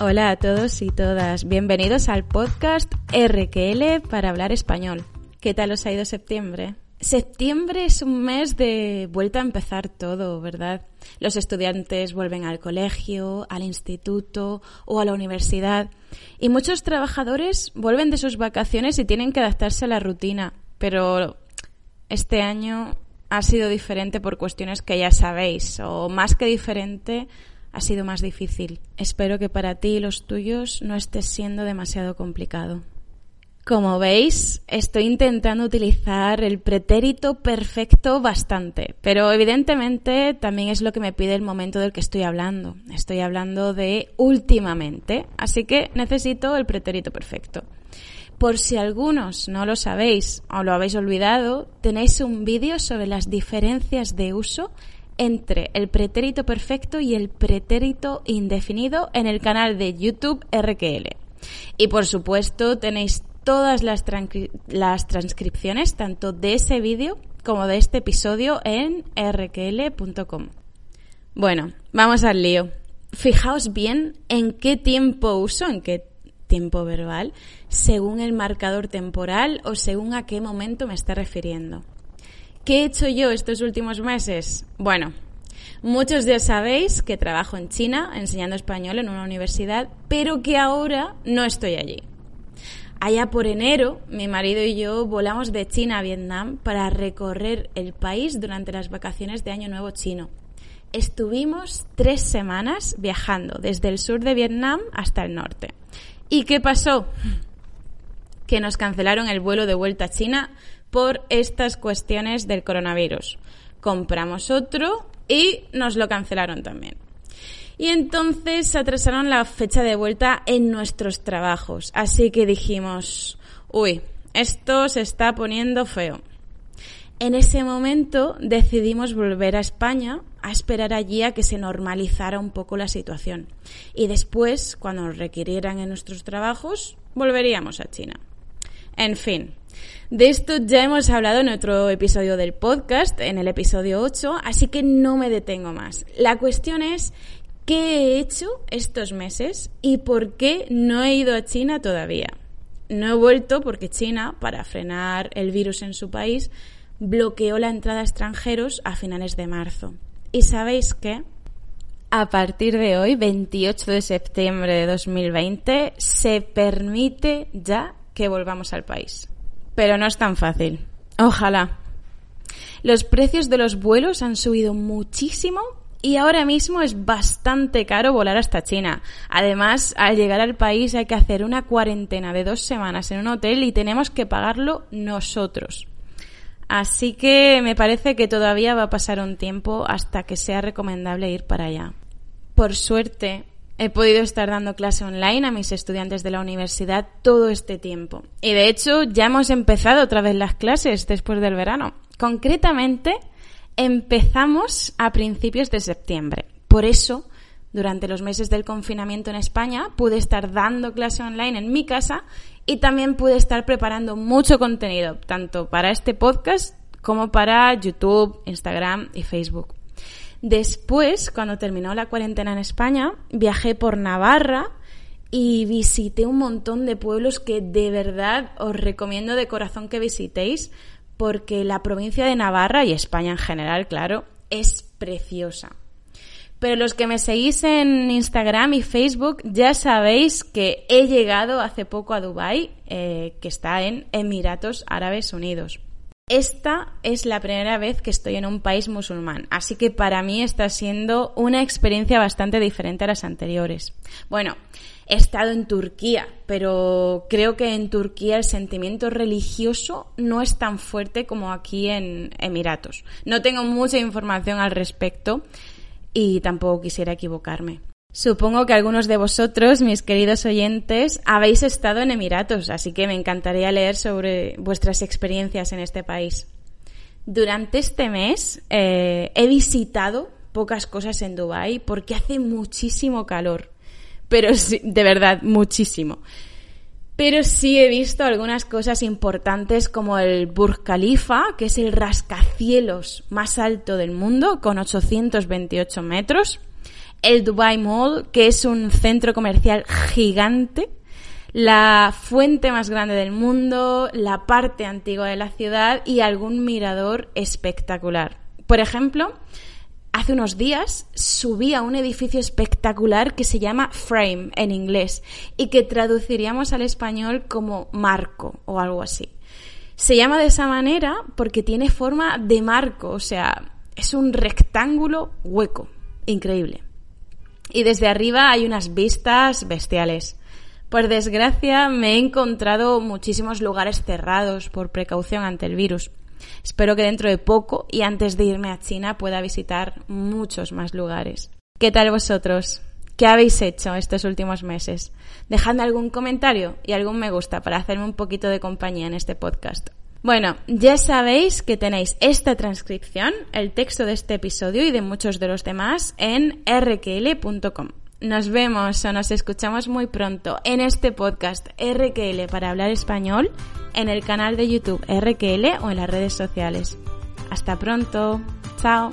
Hola a todos y todas, bienvenidos al podcast RQL para hablar español. ¿Qué tal os ha ido septiembre? Septiembre es un mes de vuelta a empezar todo, ¿verdad? Los estudiantes vuelven al colegio, al instituto o a la universidad y muchos trabajadores vuelven de sus vacaciones y tienen que adaptarse a la rutina, pero este año ha sido diferente por cuestiones que ya sabéis, o más que diferente, ha sido más difícil. Espero que para ti y los tuyos no esté siendo demasiado complicado. Como veis, estoy intentando utilizar el pretérito perfecto bastante, pero evidentemente también es lo que me pide el momento del que estoy hablando. Estoy hablando de últimamente, así que necesito el pretérito perfecto. Por si algunos no lo sabéis o lo habéis olvidado, tenéis un vídeo sobre las diferencias de uso entre el pretérito perfecto y el pretérito indefinido en el canal de YouTube RQL. Y por supuesto tenéis todas las, transcripciones tanto de ese vídeo como de este episodio en rql.com. Bueno, vamos al lío. Fijaos bien en qué tiempo uso, en qué tiempo verbal, según el marcador temporal o según a qué momento me está refiriendo. ¿Qué he hecho yo estos últimos meses? Bueno, muchos ya sabéis que trabajo en China enseñando español en una universidad, pero que ahora no estoy allí. Allá por enero, mi marido y yo volamos de China a Vietnam para recorrer el país durante las vacaciones de Año Nuevo chino. Estuvimos tres semanas viajando desde el sur de Vietnam hasta el norte. ¿Y qué pasó? Que nos cancelaron el vuelo de vuelta a China por estas cuestiones del coronavirus. Compramos otro y nos lo cancelaron también. Y entonces atrasaron la fecha de vuelta en nuestros trabajos. Así que dijimos, uy, esto se está poniendo feo. En ese momento decidimos volver a España a esperar allí a que se normalizara un poco la situación. Y después, cuando nos requirieran en nuestros trabajos, volveríamos a China. En fin, de esto ya hemos hablado en otro episodio del podcast, en el episodio 8, así que no me detengo más. La cuestión es qué he hecho estos meses y por qué no he ido a China todavía. No he vuelto porque China, para frenar el virus en su país, bloqueó la entrada a extranjeros a finales de marzo. ¿Y sabéis qué? A partir de hoy, 28 de septiembre de 2020, se permite ya que volvamos al país. Pero no es tan fácil. Ojalá. Los precios de los vuelos han subido muchísimo y ahora mismo es bastante caro volar hasta China. Además, al llegar al país hay que hacer una cuarentena de dos semanas en un hotel y tenemos que pagarlo nosotros. Así que me parece que todavía va a pasar un tiempo hasta que sea recomendable ir para allá. Por suerte, He podido estar dando clase online a mis estudiantes de la universidad todo este tiempo. Y de hecho ya hemos empezado otra vez las clases después del verano. Concretamente, empezamos a principios de septiembre. Por eso, durante los meses del confinamiento en España, pude estar dando clase online en mi casa y también pude estar preparando mucho contenido, tanto para este podcast como para YouTube, Instagram y Facebook. Después, cuando terminó la cuarentena en España, viajé por Navarra y visité un montón de pueblos que de verdad os recomiendo de corazón que visitéis porque la provincia de Navarra y España en general, claro, es preciosa. Pero los que me seguís en Instagram y Facebook ya sabéis que he llegado hace poco a Dubái, eh, que está en Emiratos Árabes Unidos. Esta es la primera vez que estoy en un país musulmán, así que para mí está siendo una experiencia bastante diferente a las anteriores. Bueno, he estado en Turquía, pero creo que en Turquía el sentimiento religioso no es tan fuerte como aquí en Emiratos. No tengo mucha información al respecto y tampoco quisiera equivocarme. Supongo que algunos de vosotros, mis queridos oyentes, habéis estado en Emiratos, así que me encantaría leer sobre vuestras experiencias en este país. Durante este mes eh, he visitado pocas cosas en Dubái porque hace muchísimo calor, pero sí, de verdad, muchísimo. Pero sí he visto algunas cosas importantes como el Burj Khalifa, que es el rascacielos más alto del mundo, con 828 metros el Dubai Mall, que es un centro comercial gigante, la fuente más grande del mundo, la parte antigua de la ciudad y algún mirador espectacular. Por ejemplo, hace unos días subí a un edificio espectacular que se llama Frame en inglés y que traduciríamos al español como marco o algo así. Se llama de esa manera porque tiene forma de marco, o sea, es un rectángulo hueco. Increíble. Y desde arriba hay unas vistas bestiales. Por desgracia, me he encontrado muchísimos lugares cerrados por precaución ante el virus. Espero que dentro de poco y antes de irme a China pueda visitar muchos más lugares. ¿Qué tal vosotros? ¿Qué habéis hecho estos últimos meses? Dejadme algún comentario y algún me gusta para hacerme un poquito de compañía en este podcast. Bueno, ya sabéis que tenéis esta transcripción, el texto de este episodio y de muchos de los demás en rql.com. Nos vemos o nos escuchamos muy pronto en este podcast RQL para hablar español en el canal de YouTube RQL o en las redes sociales. Hasta pronto. Chao.